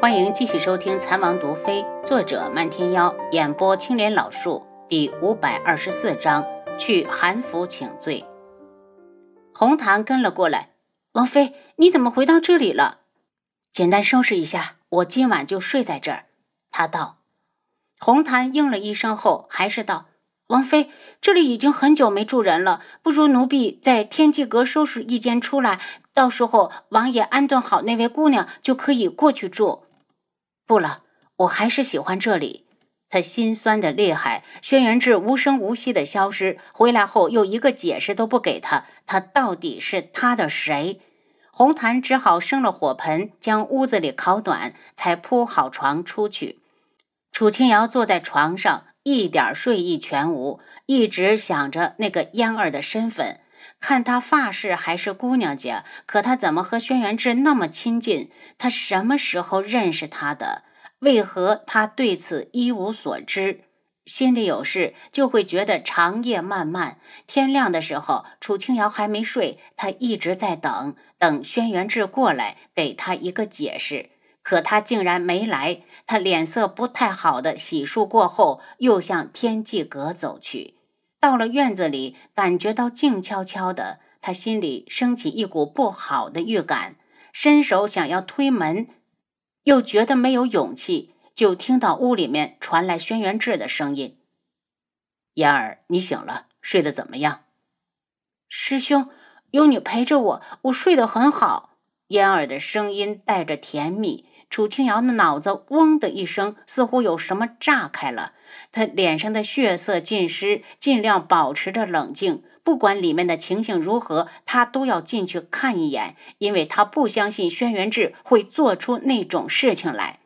欢迎继续收听《残王毒妃》，作者漫天妖，演播青莲老树，第五百二十四章：去韩府请罪。红檀跟了过来，王妃，你怎么回到这里了？简单收拾一下，我今晚就睡在这儿。他道。红檀应了一声后，还是道：“王妃，这里已经很久没住人了，不如奴婢在天际阁收拾一间出来，到时候王爷安顿好那位姑娘，就可以过去住。”不了，我还是喜欢这里。他心酸的厉害。轩辕志无声无息的消失，回来后又一个解释都不给他，他到底是他的谁？红檀只好生了火盆，将屋子里烤暖，才铺好床出去。楚清瑶坐在床上，一点睡意全无，一直想着那个嫣儿的身份。看他发饰还是姑娘家，可他怎么和轩辕志那么亲近？他什么时候认识他的？为何他对此一无所知？心里有事，就会觉得长夜漫漫。天亮的时候，楚清瑶还没睡，他一直在等，等轩辕志过来给他一个解释。可他竟然没来，他脸色不太好的洗漱过后，又向天际阁走去。到了院子里，感觉到静悄悄的，他心里升起一股不好的预感，伸手想要推门，又觉得没有勇气，就听到屋里面传来轩辕志的声音：“嫣儿，你醒了，睡得怎么样？”师兄，有你陪着我，我睡得很好。嫣儿的声音带着甜蜜。楚清瑶的脑子嗡的一声，似乎有什么炸开了。他脸上的血色尽失，尽量保持着冷静。不管里面的情形如何，他都要进去看一眼，因为他不相信轩辕志会做出那种事情来。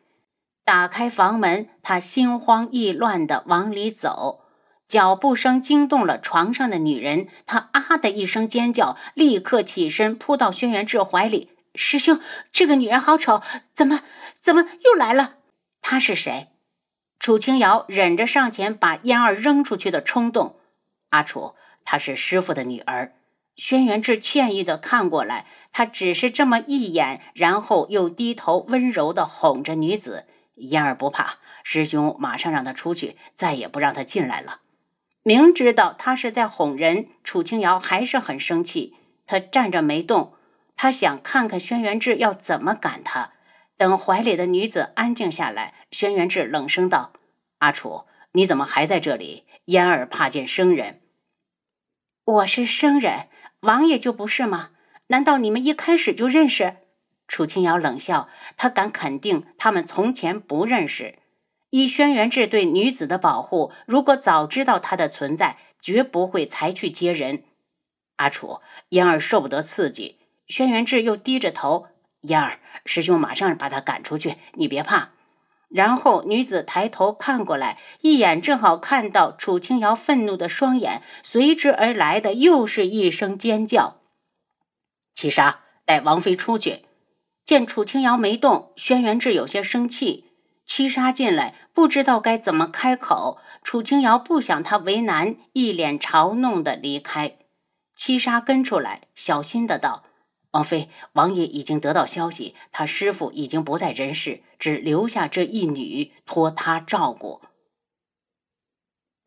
打开房门，他心慌意乱地往里走，脚步声惊动了床上的女人。她啊的一声尖叫，立刻起身扑到轩辕志怀里：“师兄，这个女人好丑，怎么怎么又来了？她是谁？”楚清瑶忍着上前把嫣儿扔出去的冲动。阿楚，她是师傅的女儿。轩辕志歉意的看过来，他只是这么一眼，然后又低头温柔的哄着女子。嫣儿不怕，师兄马上让她出去，再也不让她进来了。明知道他是在哄人，楚清瑶还是很生气。他站着没动，他想看看轩辕志要怎么赶他。等怀里的女子安静下来，轩辕志冷声道：“阿楚，你怎么还在这里？嫣儿怕见生人。我是生人，王爷就不是吗？难道你们一开始就认识？”楚清瑶冷笑，他敢肯定他们从前不认识。以轩辕志对女子的保护，如果早知道她的存在，绝不会才去接人。阿楚，嫣儿受不得刺激。轩辕志又低着头。嫣儿，师兄马上把他赶出去，你别怕。然后女子抬头看过来，一眼正好看到楚清瑶愤怒的双眼，随之而来的又是一声尖叫。七杀，带王妃出去。见楚清瑶没动，轩辕志有些生气。七杀进来，不知道该怎么开口。楚清瑶不想他为难，一脸嘲弄的离开。七杀跟出来，小心的道。王妃，王爷已经得到消息，他师傅已经不在人世，只留下这一女，托他照顾。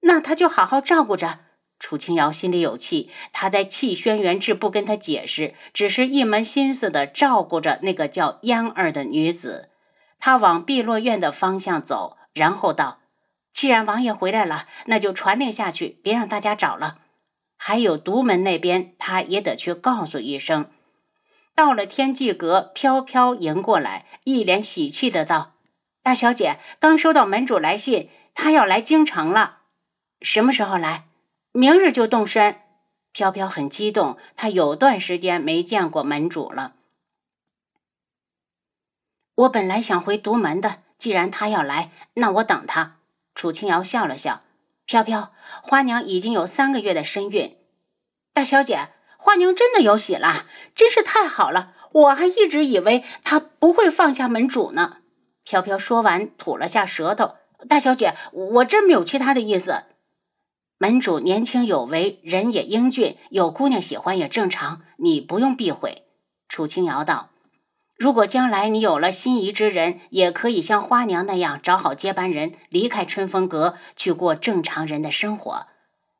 那他就好好照顾着。楚清瑶心里有气，他在气轩辕志不跟他解释，只是一门心思的照顾着那个叫嫣儿的女子。他往碧落院的方向走，然后道：“既然王爷回来了，那就传令下去，别让大家找了。还有独门那边，他也得去告诉一声。”到了天际阁，飘飘迎过来，一脸喜气的道：“大小姐，刚收到门主来信，他要来京城了。什么时候来？明日就动身。”飘飘很激动，他有段时间没见过门主了。我本来想回独门的，既然他要来，那我等他。楚清瑶笑了笑：“飘飘，花娘已经有三个月的身孕。大小姐。”花娘真的有喜了，真是太好了！我还一直以为她不会放下门主呢。飘飘说完，吐了下舌头。大小姐，我真没有其他的意思。门主年轻有为，人也英俊，有姑娘喜欢也正常，你不用避讳。楚清瑶道：“如果将来你有了心仪之人，也可以像花娘那样找好接班人，离开春风阁，去过正常人的生活。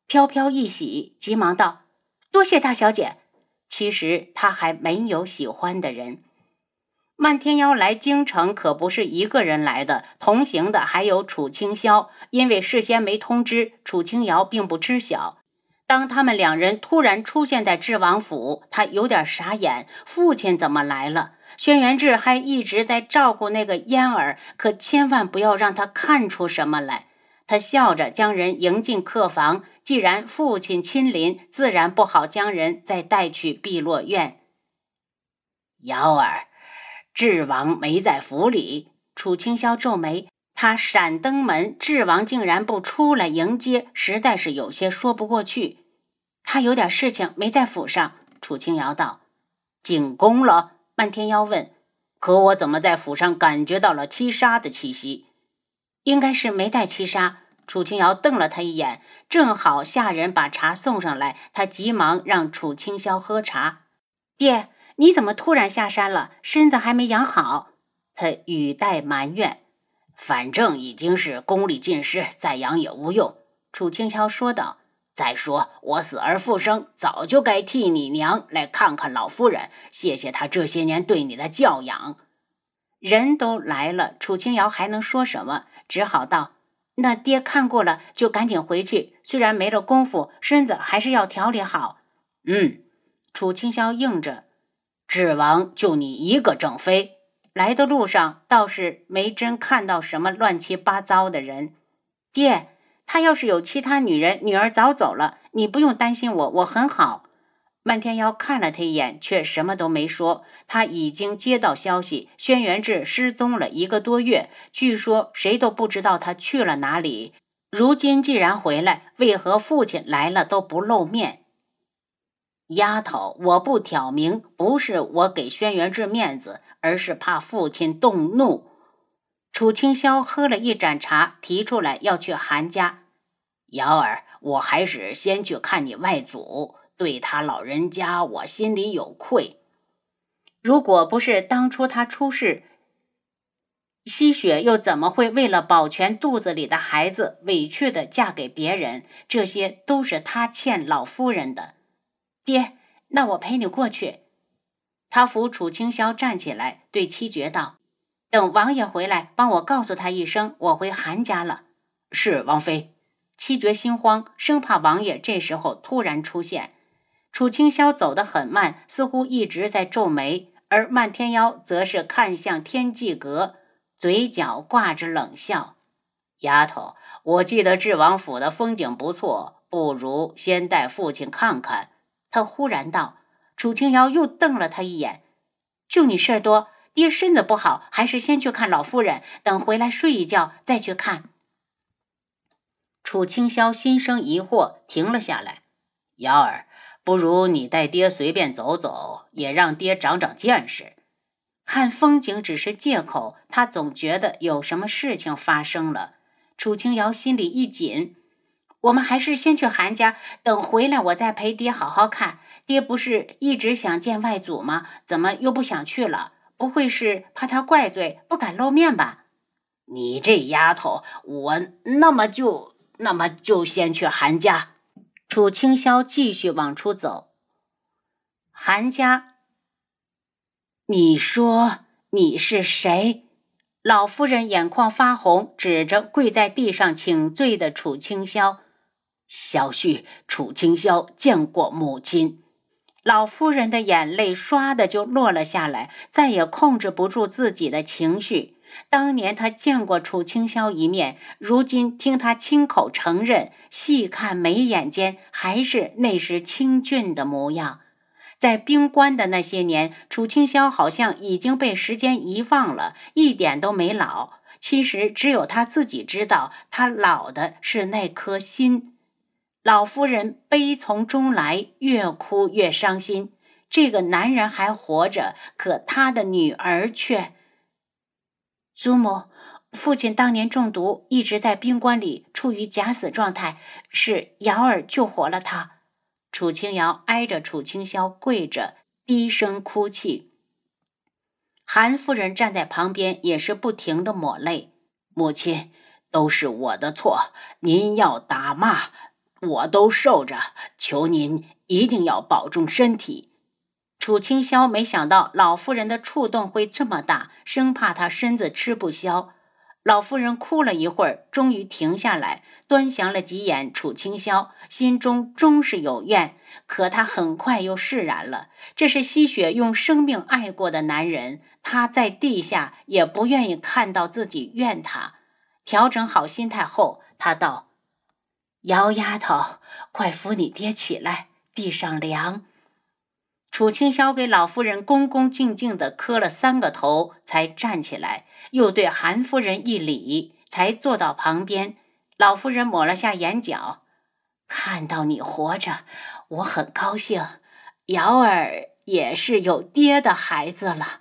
飘飘一喜，急忙道：“多谢大小姐。”其实他还没有喜欢的人。漫天妖来京城可不是一个人来的，同行的还有楚清霄。因为事先没通知，楚清瑶并不知晓。当他们两人突然出现在智王府，他有点傻眼：父亲怎么来了？轩辕志还一直在照顾那个嫣儿，可千万不要让他看出什么来。他笑着将人迎进客房。既然父亲亲临，自然不好将人再带去碧落院。瑶儿，智王没在府里。楚清霄皱眉，他闪登门，智王竟然不出来迎接，实在是有些说不过去。他有点事情没在府上。楚清瑶道：“进宫了？”漫天妖问：“可我怎么在府上感觉到了七杀的气息？应该是没带七杀。”楚清瑶瞪了他一眼，正好下人把茶送上来，他急忙让楚清霄喝茶。爹，你怎么突然下山了？身子还没养好？他语带埋怨。反正已经是功力尽失，再养也无用。楚清霄说道。再说我死而复生，早就该替你娘来看看老夫人，谢谢她这些年对你的教养。人都来了，楚清瑶还能说什么？只好道。那爹看过了，就赶紧回去。虽然没了功夫，身子还是要调理好。嗯，楚清霄应着。智王就你一个正妃，来的路上倒是没真看到什么乱七八糟的人。爹，他要是有其他女人，女儿早走了。你不用担心我，我很好。漫天妖看了他一眼，却什么都没说。他已经接到消息，轩辕志失踪了一个多月，据说谁都不知道他去了哪里。如今既然回来，为何父亲来了都不露面？丫头，我不挑明，不是我给轩辕志面子，而是怕父亲动怒。楚清霄喝了一盏茶，提出来要去韩家。瑶儿，我还是先去看你外祖。对他老人家，我心里有愧。如果不是当初他出事，吸血又怎么会为了保全肚子里的孩子，委屈的嫁给别人？这些都是他欠老夫人的。爹，那我陪你过去。他扶楚清霄站起来，对七绝道：“等王爷回来，帮我告诉他一声，我回韩家了。”是王妃。七绝心慌，生怕王爷这时候突然出现。楚清霄走得很慢，似乎一直在皱眉，而漫天妖则是看向天际阁，嘴角挂着冷笑：“丫头，我记得智王府的风景不错，不如先带父亲看看。”他忽然道。楚清瑶又瞪了他一眼：“就你事儿多，爹身子不好，还是先去看老夫人，等回来睡一觉再去看。”楚清霄心生疑惑，停了下来：“瑶儿。”不如你带爹随便走走，也让爹长长见识。看风景只是借口，他总觉得有什么事情发生了。楚清瑶心里一紧，我们还是先去韩家，等回来我再陪爹好好看。爹不是一直想见外祖吗？怎么又不想去了？不会是怕他怪罪，不敢露面吧？你这丫头，我那么就那么就先去韩家。楚清霄继续往出走。韩家，你说你是谁？老夫人眼眶发红，指着跪在地上请罪的楚清霄：“小婿楚清霄见过母亲。”老夫人的眼泪唰的就落了下来，再也控制不住自己的情绪。当年他见过楚清霄一面，如今听他亲口承认，细看眉眼间还是那时清俊的模样。在冰关的那些年，楚清霄好像已经被时间遗忘了，一点都没老。其实只有他自己知道，他老的是那颗心。老夫人悲从中来，越哭越伤心。这个男人还活着，可他的女儿却……祖母，父亲当年中毒，一直在冰棺里处于假死状态，是瑶儿救活了他。楚清瑶挨着楚清霄跪着，低声哭泣。韩夫人站在旁边，也是不停的抹泪。母亲，都是我的错，您要打骂，我都受着。求您一定要保重身体。楚清霄没想到老夫人的触动会这么大，生怕她身子吃不消。老夫人哭了一会儿，终于停下来，端详了几眼楚清霄，心中终是有怨。可她很快又释然了。这是吸血用生命爱过的男人，他在地下也不愿意看到自己怨他。调整好心态后，他道：“姚丫头，快扶你爹起来，地上凉。”楚清霄给老夫人恭恭敬敬地磕了三个头，才站起来，又对韩夫人一礼，才坐到旁边。老夫人抹了下眼角，看到你活着，我很高兴。瑶儿也是有爹的孩子了。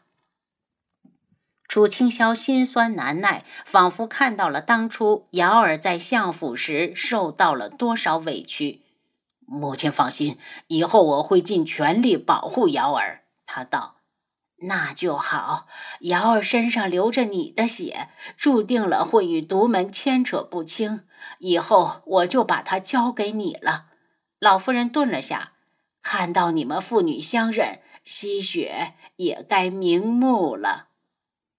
楚清霄心酸难耐，仿佛看到了当初瑶儿在相府时受到了多少委屈。母亲放心，以后我会尽全力保护瑶儿。他道：“那就好。瑶儿身上流着你的血，注定了会与独门牵扯不清。以后我就把她交给你了。”老夫人顿了下，看到你们父女相认，吸血也该瞑目了。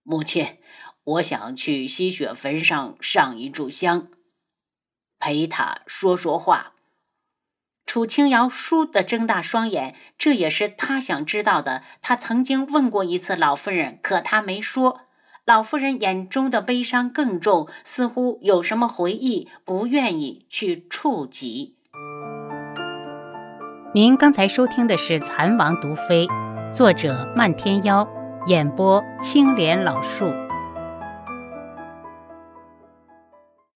母亲，我想去吸血坟上上一炷香，陪他说说话。楚清瑶倏地睁大双眼，这也是他想知道的。他曾经问过一次老夫人，可她没说。老夫人眼中的悲伤更重，似乎有什么回忆不愿意去触及。您刚才收听的是《蚕王毒妃》，作者漫天妖，演播青莲老树。